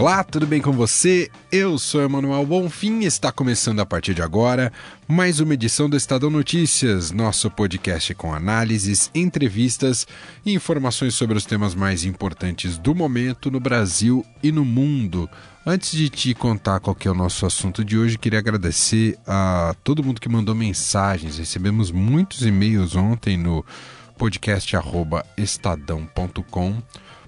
Olá, tudo bem com você? Eu sou Emanuel Bonfim e está começando a partir de agora mais uma edição do Estadão Notícias, nosso podcast com análises, entrevistas e informações sobre os temas mais importantes do momento no Brasil e no mundo. Antes de te contar qual é o nosso assunto de hoje, queria agradecer a todo mundo que mandou mensagens. Recebemos muitos e-mails ontem no podcast@estadão.com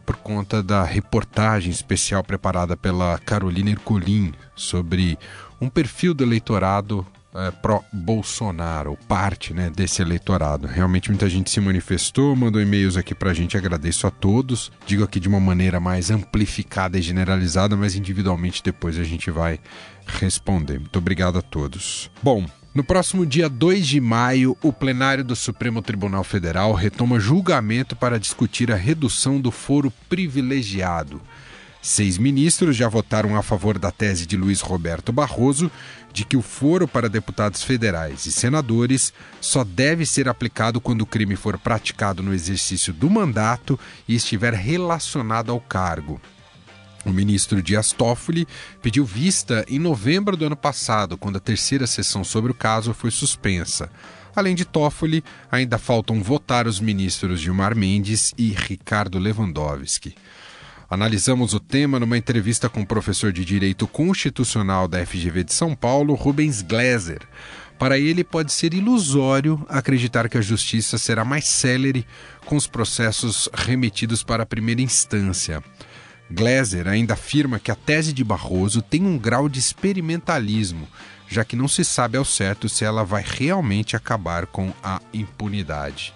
por conta da reportagem especial preparada pela Carolina Ercolim sobre um perfil do eleitorado é, pró-Bolsonaro, parte né, desse eleitorado. Realmente muita gente se manifestou, mandou e-mails aqui para a gente, agradeço a todos. Digo aqui de uma maneira mais amplificada e generalizada, mas individualmente depois a gente vai responder. Muito obrigado a todos. Bom, no próximo dia 2 de maio, o plenário do Supremo Tribunal Federal retoma julgamento para discutir a redução do foro privilegiado. Seis ministros já votaram a favor da tese de Luiz Roberto Barroso de que o foro para deputados federais e senadores só deve ser aplicado quando o crime for praticado no exercício do mandato e estiver relacionado ao cargo. O ministro Dias Toffoli pediu vista em novembro do ano passado, quando a terceira sessão sobre o caso foi suspensa. Além de Toffoli, ainda faltam votar os ministros Gilmar Mendes e Ricardo Lewandowski. Analisamos o tema numa entrevista com o professor de Direito Constitucional da FGV de São Paulo, Rubens Gleiser. Para ele, pode ser ilusório acreditar que a justiça será mais célere com os processos remetidos para a primeira instância. Gleiser ainda afirma que a tese de Barroso tem um grau de experimentalismo, já que não se sabe ao certo se ela vai realmente acabar com a impunidade.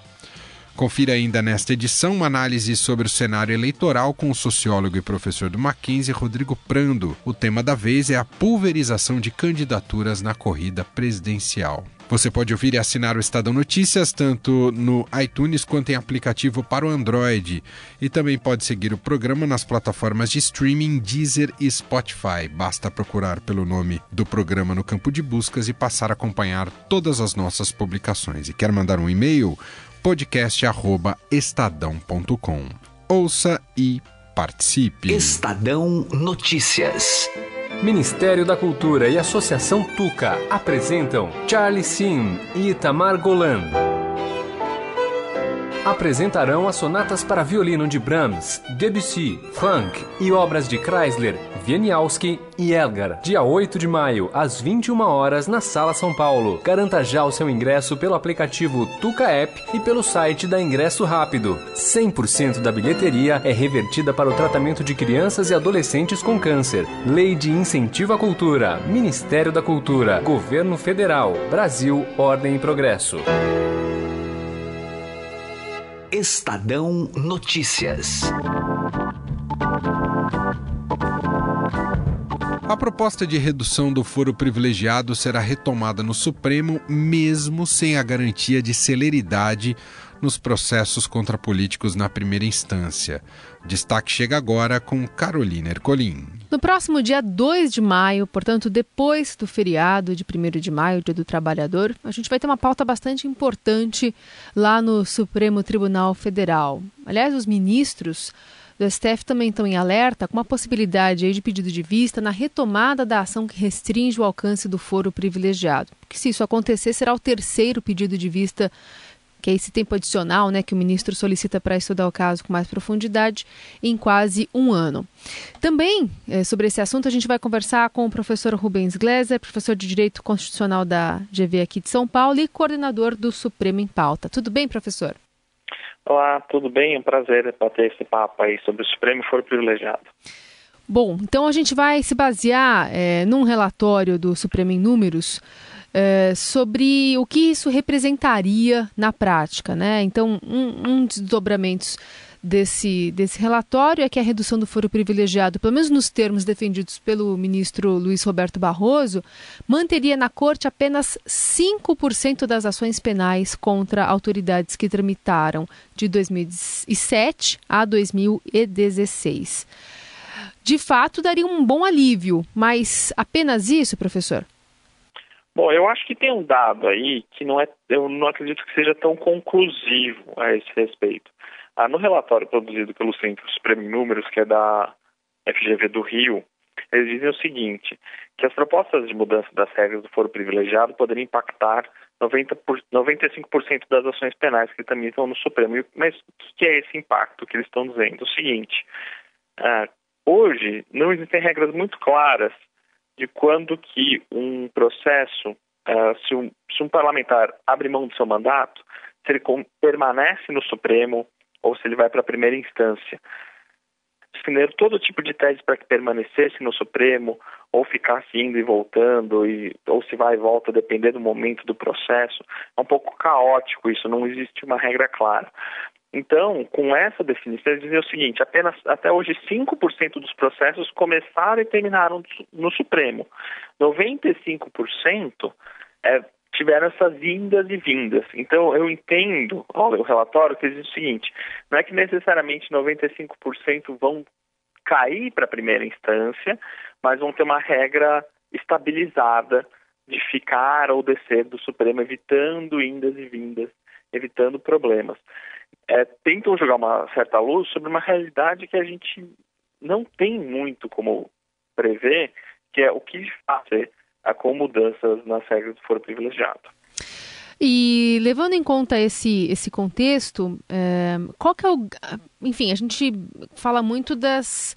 Confira ainda nesta edição uma análise sobre o cenário eleitoral com o sociólogo e professor do Mackenzie, Rodrigo Prando. O tema da vez é a pulverização de candidaturas na corrida presidencial. Você pode ouvir e assinar o Estadão Notícias tanto no iTunes quanto em aplicativo para o Android. E também pode seguir o programa nas plataformas de streaming Deezer e Spotify. Basta procurar pelo nome do programa no campo de buscas e passar a acompanhar todas as nossas publicações. E quer mandar um e-mail? podcast@estadão.com. Ouça e participe. Estadão Notícias. Ministério da Cultura e Associação Tuca apresentam Charlie Sim e Itamar Golan. Apresentarão as sonatas para violino de Brahms, Debussy, Funk e obras de Chrysler, Wieniawski e Elgar. Dia 8 de maio, às 21 horas, na Sala São Paulo. Garanta já o seu ingresso pelo aplicativo Tuca App e pelo site da Ingresso Rápido. 100% da bilheteria é revertida para o tratamento de crianças e adolescentes com câncer. Lei de Incentivo à Cultura. Ministério da Cultura. Governo Federal. Brasil, Ordem e Progresso. Estadão Notícias. A proposta de redução do foro privilegiado será retomada no Supremo, mesmo sem a garantia de celeridade nos processos contra políticos na primeira instância. Destaque chega agora com Carolina Ercolim. No próximo dia 2 de maio, portanto, depois do feriado de 1 de maio, Dia do Trabalhador, a gente vai ter uma pauta bastante importante lá no Supremo Tribunal Federal. Aliás, os ministros do STF também estão em alerta com uma possibilidade de pedido de vista na retomada da ação que restringe o alcance do foro privilegiado. Porque se isso acontecer, será o terceiro pedido de vista que é esse tempo adicional né, que o ministro solicita para estudar o caso com mais profundidade em quase um ano. Também é, sobre esse assunto a gente vai conversar com o professor Rubens Gleiser, professor de Direito Constitucional da GV aqui de São Paulo e coordenador do Supremo em Pauta. Tudo bem, professor? Olá, tudo bem? É um prazer bater esse papo aí sobre o Supremo For Privilegiado. Bom, então a gente vai se basear é, num relatório do Supremo em Números é, sobre o que isso representaria na prática, né? Então, um, um dos desdobramentos desse, desse relatório é que a redução do foro privilegiado, pelo menos nos termos defendidos pelo ministro Luiz Roberto Barroso, manteria na corte apenas 5% das ações penais contra autoridades que tramitaram de 2007 a 2016. De fato, daria um bom alívio, mas apenas isso, professor? Bom, eu acho que tem um dado aí que não é, eu não acredito que seja tão conclusivo a esse respeito. Ah, no relatório produzido pelo Centro Supremo em Números, que é da FGV do Rio, eles dizem o seguinte, que as propostas de mudança das regras do foro privilegiado poderiam impactar 90 por, 95% das ações penais que também estão no Supremo. Mas o que é esse impacto que eles estão dizendo? O seguinte, ah, hoje não existem regras muito claras de quando que um processo, uh, se, um, se, um, parlamentar abre mão do seu mandato, se ele permanece no Supremo ou se ele vai para a primeira instância. Definiram todo tipo de tese para que permanecesse no Supremo ou ficasse indo e voltando, e, ou se vai e volta, depender do momento do processo. É um pouco caótico isso, não existe uma regra clara. Então, com essa definição, eles dizem o seguinte: apenas até hoje 5% dos processos começaram e terminaram no Supremo. 95% é, tiveram essas vindas e vindas. Então, eu entendo o relatório que diz o seguinte: não é que necessariamente 95% vão cair para a primeira instância, mas vão ter uma regra estabilizada de ficar ou descer do Supremo, evitando indas e vindas, evitando problemas é, tentam jogar uma certa luz sobre uma realidade que a gente não tem muito como prever, que é o que fazer com mudanças nas regras do foro privilegiado. E levando em conta esse, esse contexto, é, qual que é o. Enfim, a gente fala muito das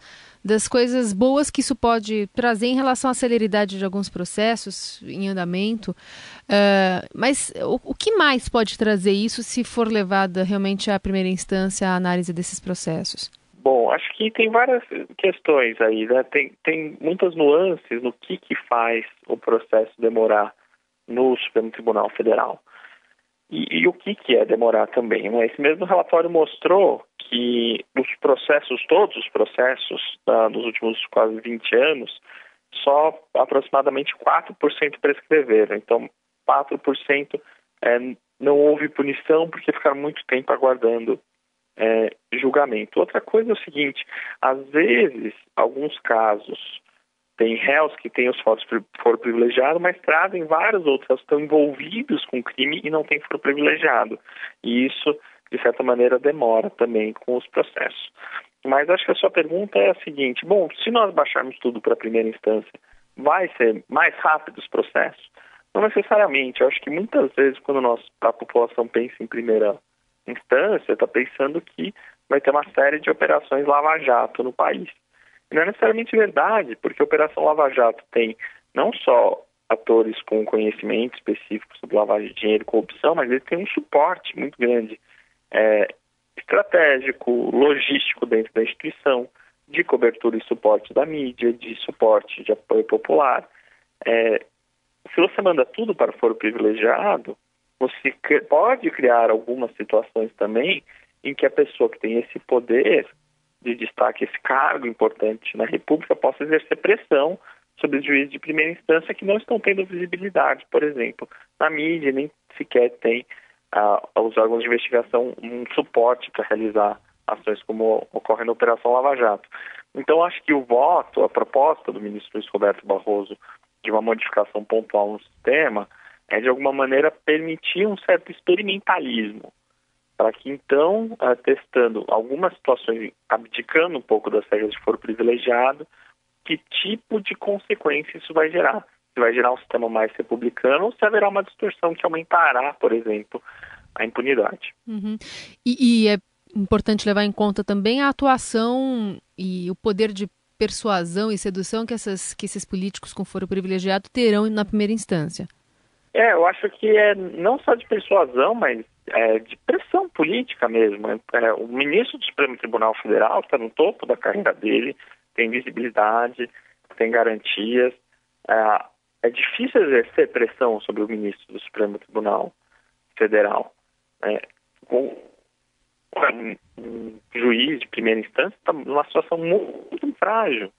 das coisas boas que isso pode trazer em relação à celeridade de alguns processos em andamento. Uh, mas o, o, que mais pode trazer isso se for levada realmente à primeira instância a análise desses processos? Bom, acho que tem várias questões aí, né? Tem, tem muitas nuances no que, que faz o processo demorar no Supremo Tribunal Federal. E, e, o que, que é demorar também? Né? Esse mesmo relatório mostrou que os processos, todos os processos tá, nos últimos quase 20 anos, só aproximadamente 4% prescreveram. Então, 4% é, não houve punição porque ficaram muito tempo aguardando é, julgamento. Outra coisa é o seguinte: às vezes, alguns casos tem réus que têm os foros foro privilegiado, mas trazem vários outros que estão envolvidos com crime e não têm foro privilegiado. E isso, de certa maneira, demora também com os processos. Mas acho que a sua pergunta é a seguinte: bom, se nós baixarmos tudo para a primeira instância, vai ser mais rápido os processos? Não necessariamente. Eu acho que muitas vezes, quando nós, a população pensa em primeira instância, está pensando que vai ter uma série de operações lava-jato no país. Não é necessariamente verdade, porque a Operação Lava Jato tem não só atores com conhecimento específico sobre lavagem de dinheiro e corrupção, mas ele tem um suporte muito grande é, estratégico, logístico dentro da instituição, de cobertura e suporte da mídia, de suporte de apoio popular. É, se você manda tudo para o foro privilegiado, você pode criar algumas situações também em que a pessoa que tem esse poder de destaque, esse cargo importante na República, possa exercer pressão sobre os juízes de primeira instância que não estão tendo visibilidade, por exemplo, na mídia, nem sequer tem ah, os órgãos de investigação um suporte para realizar ações como ocorre na Operação Lava Jato. Então, acho que o voto, a proposta do ministro Luiz Roberto Barroso de uma modificação pontual no sistema é, de alguma maneira, permitir um certo experimentalismo para que então, uh, testando algumas situações, abdicando um pouco das regras de foro privilegiado, que tipo de consequência isso vai gerar? Se vai gerar um sistema mais republicano ou se haverá uma distorção que aumentará, por exemplo, a impunidade. Uhum. E, e é importante levar em conta também a atuação e o poder de persuasão e sedução que, essas, que esses políticos com foro privilegiado terão na primeira instância. É, eu acho que é não só de persuasão, mas é, de pressão política mesmo. É, o ministro do Supremo Tribunal Federal está no topo da carreira dele, tem visibilidade, tem garantias. É, é difícil exercer pressão sobre o ministro do Supremo Tribunal Federal. É, com, um, um juiz de primeira instância está numa situação muito frágil,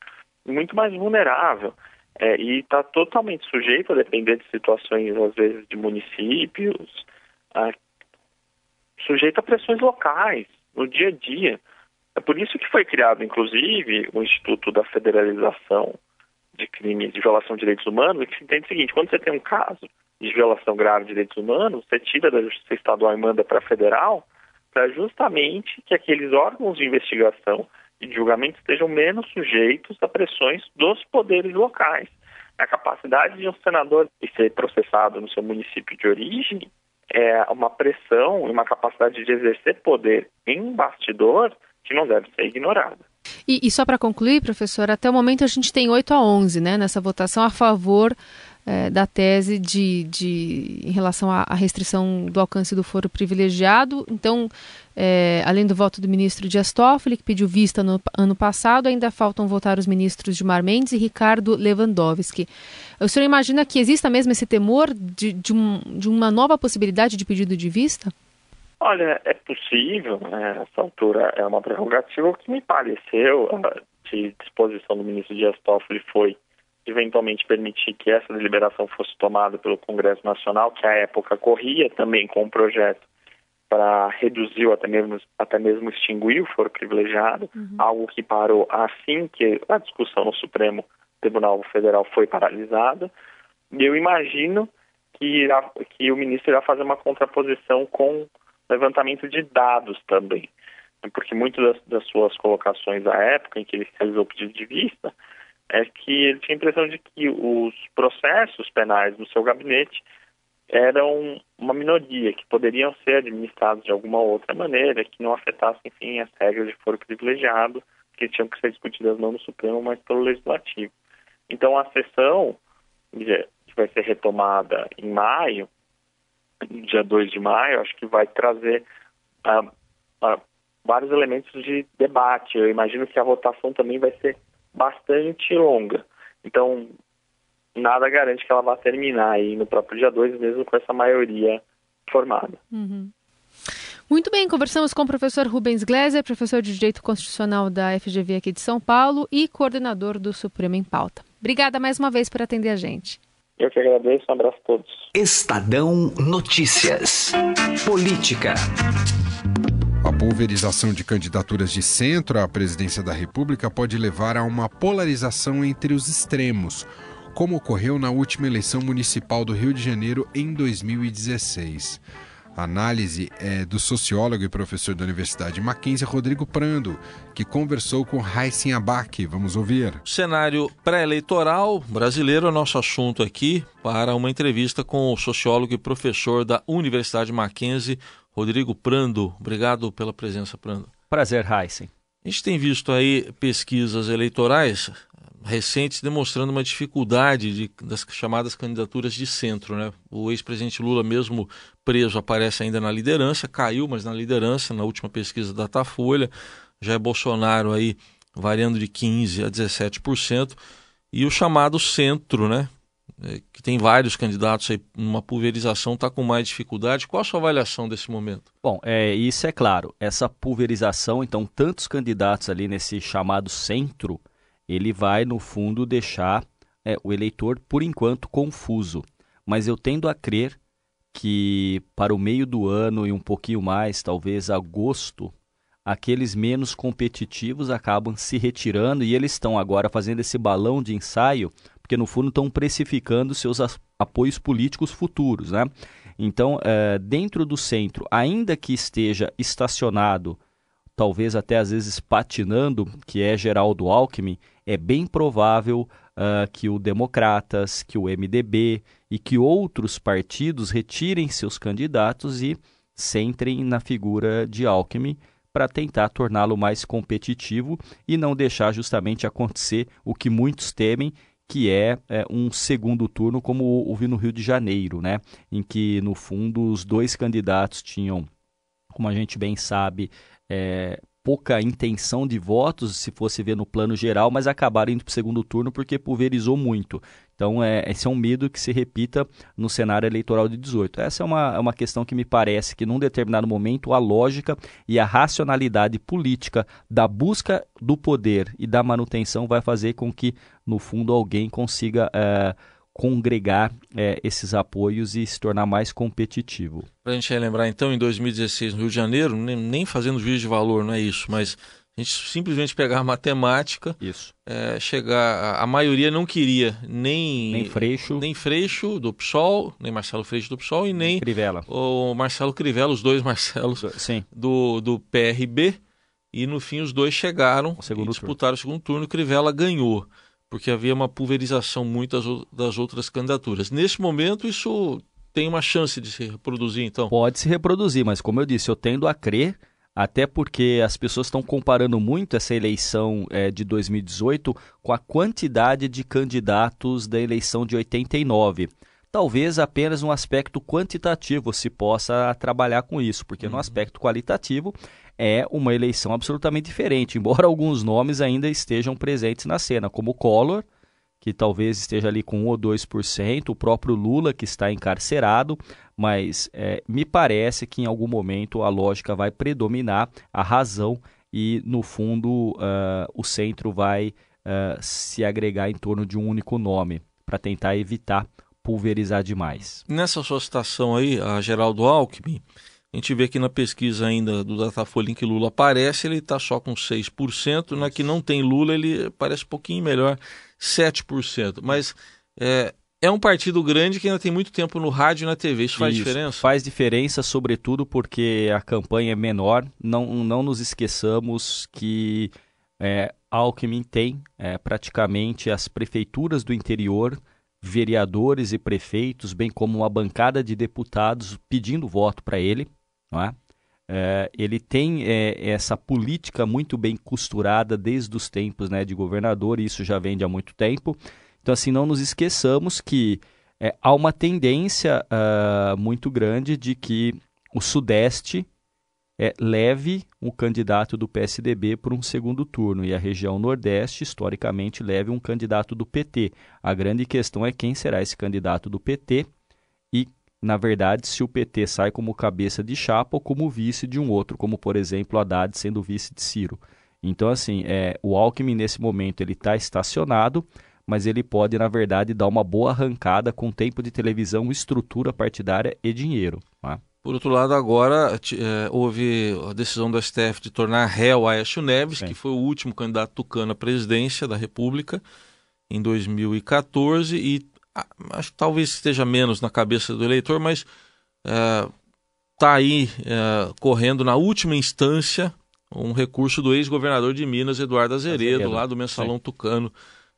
muito mais vulnerável. É, e está totalmente sujeito a depender de situações, às vezes, de municípios, a, sujeito a pressões locais, no dia a dia. É por isso que foi criado, inclusive, o Instituto da Federalização de Crimes de Violação de Direitos Humanos, que se entende o seguinte, quando você tem um caso de violação grave de direitos humanos, você tira da Justiça Estadual e manda para a Federal, para justamente que aqueles órgãos de investigação e de julgamento estejam menos sujeitos a pressões dos poderes locais. A capacidade de um senador ser processado no seu município de origem é uma pressão e uma capacidade de exercer poder em bastidor que não deve ser ignorada. E, e só para concluir, professor, até o momento a gente tem 8 a 11 né, nessa votação a favor é, da tese de, de, em relação à, restrição do alcance do foro privilegiado. Então, é, além do voto do ministro Dias Toffoli, que pediu vista no ano passado, ainda faltam votar os ministros Gilmar Mendes e Ricardo Lewandowski. O senhor imagina que exista mesmo esse temor de, de, um, de uma nova possibilidade de pedido de vista? Olha, é possível, né? essa altura é uma prerrogativa. O que me pareceu de disposição do ministro Dias Toffoli foi eventualmente permitir que essa deliberação fosse tomada pelo Congresso Nacional, que à época corria também com um projeto para reduzir ou até mesmo, até mesmo extinguir o foro privilegiado, uhum. algo que parou assim que a discussão no Supremo Tribunal Federal foi paralisada. E eu imagino que, irá, que o ministro irá fazer uma contraposição com levantamento de dados também, porque muitas das, das, suas colocações à época em que ele realizou o pedido de vista é que ele tinha a impressão de que os processos penais no seu gabinete eram uma minoria, que poderiam ser administrados de alguma outra maneira, que não afetassem, enfim, as regras de foro privilegiado, que tinham que ser discutidas não no Supremo, mas pelo Legislativo. Então, a sessão, que vai ser retomada em maio, dia 2 de maio, acho que vai trazer uh, uh, vários elementos de debate. Eu imagino que a votação também vai ser bastante longa. Então, nada garante que ela vá terminar aí no próprio dia 2, mesmo com essa maioria formada. Uhum. Muito bem, conversamos com o professor Rubens Gleiser, professor de Direito Constitucional da FGV aqui de São Paulo e coordenador do Supremo em Pauta. Obrigada mais uma vez por atender a gente. Eu que agradeço, um abraço a todos. Estadão Notícias. Política. A pulverização de candidaturas de centro à presidência da República pode levar a uma polarização entre os extremos, como ocorreu na última eleição municipal do Rio de Janeiro em 2016. A análise é do sociólogo e professor da Universidade Mackenzie, Rodrigo Prando, que conversou com Raíssen Abac. Vamos ouvir. Cenário pré-eleitoral brasileiro é nosso assunto aqui para uma entrevista com o sociólogo e professor da Universidade Mackenzie, Rodrigo Prando. Obrigado pela presença, Prando. Prazer, Heisen. A gente tem visto aí pesquisas eleitorais recentes demonstrando uma dificuldade de, das chamadas candidaturas de centro. Né? O ex-presidente Lula, mesmo preso, aparece ainda na liderança, caiu, mas na liderança, na última pesquisa da Datafolha. Já é Bolsonaro aí variando de 15% a 17%. E o chamado centro, né? É, que tem vários candidatos aí, uma pulverização está com mais dificuldade. Qual a sua avaliação desse momento? Bom, é, isso é claro. Essa pulverização, então, tantos candidatos ali nesse chamado centro, ele vai, no fundo, deixar é, o eleitor, por enquanto, confuso. Mas eu tendo a crer que para o meio do ano e um pouquinho mais, talvez agosto, aqueles menos competitivos acabam se retirando e eles estão agora fazendo esse balão de ensaio porque no fundo estão precificando seus apoios políticos futuros, né? Então, é, dentro do centro, ainda que esteja estacionado, talvez até às vezes patinando, que é Geraldo Alckmin, é bem provável uh, que o Democratas, que o MDB e que outros partidos retirem seus candidatos e centrem na figura de Alckmin para tentar torná-lo mais competitivo e não deixar justamente acontecer o que muitos temem, que é, é, um segundo turno, como houve no Rio de Janeiro, né? em que, no fundo, os dois candidatos tinham, como a gente bem sabe, é, pouca intenção de votos, se fosse ver no plano geral, mas acabaram indo para o segundo turno porque pulverizou muito. Então, é, esse é um medo que se repita no cenário eleitoral de 18. Essa é uma, é uma questão que me parece que, num determinado momento, a lógica e a racionalidade política da busca do poder e da manutenção vai fazer com que, no fundo, alguém consiga. É, congregar é, esses apoios e se tornar mais competitivo. Para a gente relembrar, então, em 2016, no Rio de Janeiro, nem, fazendo juízo de valor, não é isso, mas a gente simplesmente pegar a matemática, isso. É, chegar. A, a, maioria não queria nem. Nem Freixo. Nem Freixo do PSOL, nem Marcelo Freixo do PSOL e nem. Crivella. O Marcelo Crivella, os dois Marcelos Sim. Do, do PRB. E no fim os dois chegaram o segundo e disputaram turno. o segundo turno e Crivella ganhou porque havia uma pulverização muito das, das outras candidaturas. Nesse momento, isso tem uma chance de se reproduzir, então? Pode se reproduzir, mas como eu disse, eu tendo a crer, até porque as pessoas estão comparando muito essa eleição é, de 2018 com a quantidade de candidatos da eleição de 89 talvez apenas no aspecto quantitativo se possa trabalhar com isso, porque uhum. no aspecto qualitativo é uma eleição absolutamente diferente, embora alguns nomes ainda estejam presentes na cena, como Collor, que talvez esteja ali com 1 ou 2%, o próprio Lula, que está encarcerado, mas é, me parece que em algum momento a lógica vai predominar, a razão, e no fundo uh, o centro vai uh, se agregar em torno de um único nome, para tentar evitar pulverizar demais. Nessa sua citação aí, a Geraldo Alckmin, a gente vê que na pesquisa ainda do Datafolha em que Lula aparece, ele está só com 6%. Na que não tem Lula, ele parece um pouquinho melhor, 7%. Mas é, é um partido grande que ainda tem muito tempo no rádio e na TV. Isso faz Isso, diferença? Faz diferença, sobretudo porque a campanha é menor. Não, não nos esqueçamos que é, Alckmin tem é, praticamente as prefeituras do interior vereadores e prefeitos, bem como uma bancada de deputados pedindo voto para ele. Não é? É, ele tem é, essa política muito bem costurada desde os tempos né, de governador, e isso já vem de há muito tempo. Então, assim, não nos esqueçamos que é, há uma tendência uh, muito grande de que o Sudeste leve o candidato do PSDB para um segundo turno e a região Nordeste, historicamente, leve um candidato do PT. A grande questão é quem será esse candidato do PT na verdade, se o PT sai como cabeça de chapa ou como vice de um outro, como, por exemplo, Haddad sendo vice de Ciro. Então, assim, é, o Alckmin, nesse momento, ele está estacionado, mas ele pode, na verdade, dar uma boa arrancada com tempo de televisão, estrutura partidária e dinheiro. Tá? Por outro lado, agora é, houve a decisão do STF de tornar réu Aécio Neves, Sim. que foi o último candidato tucano à presidência da República em 2014 e acho que talvez esteja menos na cabeça do eleitor, mas está é, aí é, correndo na última instância um recurso do ex-governador de Minas, Eduardo Azeredo, Azeredo. lá do Mensalão Sim. Tucano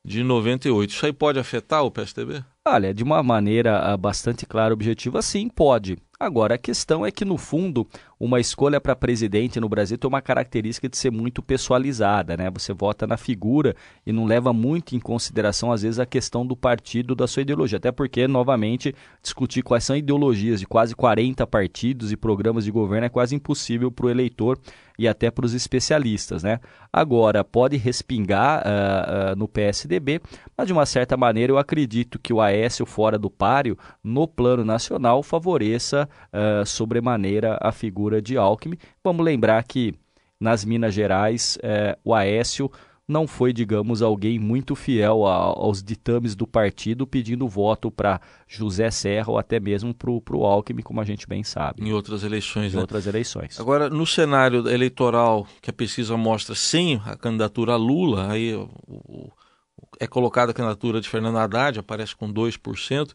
de 98. Isso aí pode afetar o PSDB? Olha, de uma maneira ah, bastante clara e objetiva, sim, pode. Agora, a questão é que, no fundo, uma escolha para presidente no Brasil tem uma característica de ser muito pessoalizada, né? Você vota na figura e não leva muito em consideração, às vezes, a questão do partido, da sua ideologia. Até porque, novamente, discutir quais são ideologias de quase 40 partidos e programas de governo é quase impossível para o eleitor e até para os especialistas, né? Agora, pode respingar uh, uh, no PSDB, mas de uma certa maneira eu acredito que o Aécio fora do páreo, no plano nacional, favoreça uh, sobremaneira a figura de Alckmin. Vamos lembrar que nas Minas Gerais, uh, o Aécio não foi, digamos, alguém muito fiel a, aos ditames do partido, pedindo voto para José Serra ou até mesmo para o Alckmin, como a gente bem sabe. Em outras eleições, Em né? outras eleições. Agora, no cenário eleitoral que a pesquisa mostra sem a candidatura a Lula, aí o, o, é colocada a candidatura de Fernando Haddad, aparece com 2%.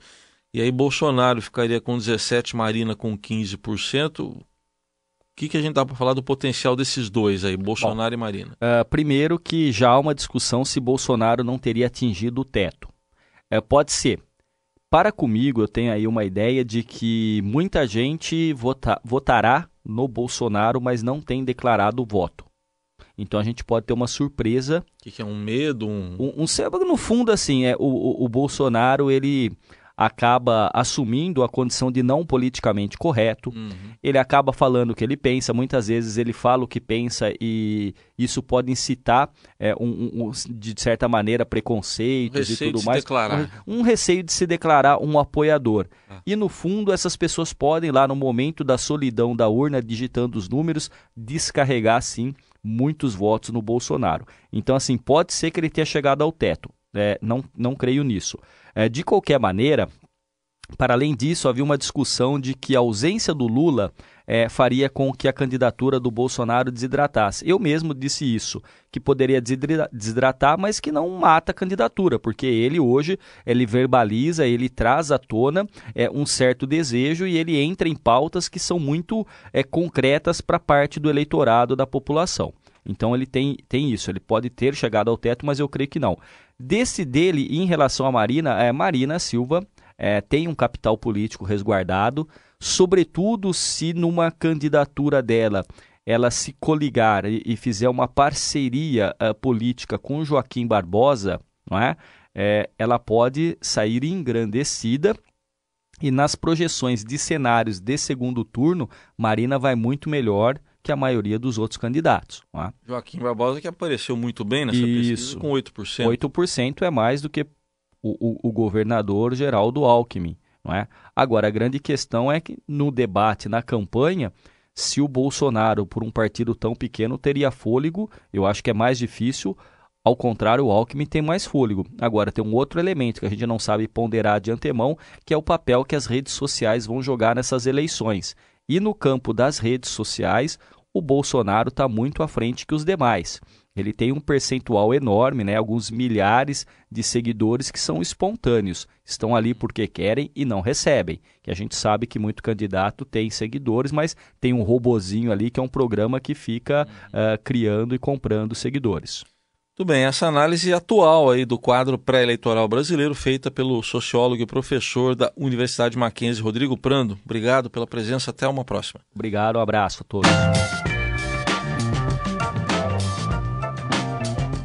E aí Bolsonaro ficaria com 17%, Marina com 15%. O que, que a gente dá para falar do potencial desses dois aí, Bolsonaro Bom, e Marina? Uh, primeiro que já há uma discussão se Bolsonaro não teria atingido o teto. Uh, pode ser. Para comigo, eu tenho aí uma ideia de que muita gente vota, votará no Bolsonaro, mas não tem declarado o voto. Então a gente pode ter uma surpresa. O que, que, é um medo? Um... Um, um, no fundo, assim, é o, o, o Bolsonaro, ele acaba assumindo a condição de não politicamente correto, uhum. ele acaba falando o que ele pensa, muitas vezes ele fala o que pensa e isso pode incitar, é, um, um, de certa maneira, preconceitos um e tudo de mais. Se declarar. Um, um receio de se declarar um apoiador. Ah. E no fundo, essas pessoas podem, lá no momento da solidão da urna, digitando os números, descarregar sim muitos votos no Bolsonaro. Então, assim, pode ser que ele tenha chegado ao teto. É, não, não creio nisso. É, de qualquer maneira, para além disso, havia uma discussão de que a ausência do Lula é, faria com que a candidatura do Bolsonaro desidratasse. Eu mesmo disse isso, que poderia desidratar, mas que não mata a candidatura, porque ele hoje ele verbaliza, ele traz à tona é, um certo desejo e ele entra em pautas que são muito é, concretas para parte do eleitorado da população. Então ele tem, tem isso, ele pode ter chegado ao teto, mas eu creio que não. Desse dele, em relação à Marina, é, Marina Silva é, tem um capital político resguardado, sobretudo se numa candidatura dela ela se coligar e, e fizer uma parceria uh, política com Joaquim Barbosa, não é? é? ela pode sair engrandecida e nas projeções de cenários de segundo turno, Marina vai muito melhor que a maioria dos outros candidatos. É? Joaquim Barbosa que apareceu muito bem nessa Isso. pesquisa com 8%. 8% é mais do que o, o, o governador Geraldo Alckmin. Não é? Agora, a grande questão é que no debate, na campanha, se o Bolsonaro, por um partido tão pequeno, teria fôlego, eu acho que é mais difícil. Ao contrário, o Alckmin tem mais fôlego. Agora, tem um outro elemento que a gente não sabe ponderar de antemão, que é o papel que as redes sociais vão jogar nessas eleições. E no campo das redes sociais, o Bolsonaro está muito à frente que os demais. Ele tem um percentual enorme, né, alguns milhares de seguidores que são espontâneos, estão ali porque querem e não recebem. Que a gente sabe que muito candidato tem seguidores, mas tem um robozinho ali que é um programa que fica uh, criando e comprando seguidores. Tudo bem, essa análise atual aí do quadro pré-eleitoral brasileiro feita pelo sociólogo e professor da Universidade Mackenzie, Rodrigo Prando. Obrigado pela presença, até uma próxima. Obrigado, um abraço a todos.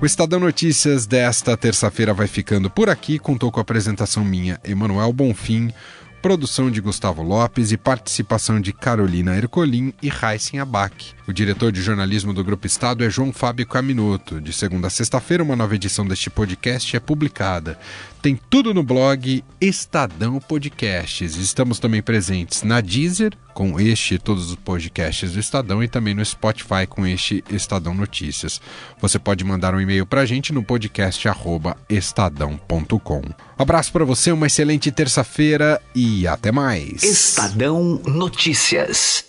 O Estadão Notícias desta terça-feira vai ficando por aqui. Contou com a apresentação minha, Emanuel Bonfim, produção de Gustavo Lopes e participação de Carolina Ercolim e Raíssen Abac. O diretor de jornalismo do Grupo Estado é João Fábio Caminuto. De segunda a sexta-feira, uma nova edição deste podcast é publicada. Tem tudo no blog Estadão Podcasts. Estamos também presentes na Deezer, com este e todos os podcasts do Estadão, e também no Spotify com este Estadão Notícias. Você pode mandar um e-mail para a gente no podcast estadão.com. Um abraço para você, uma excelente terça-feira e até mais. Estadão Notícias.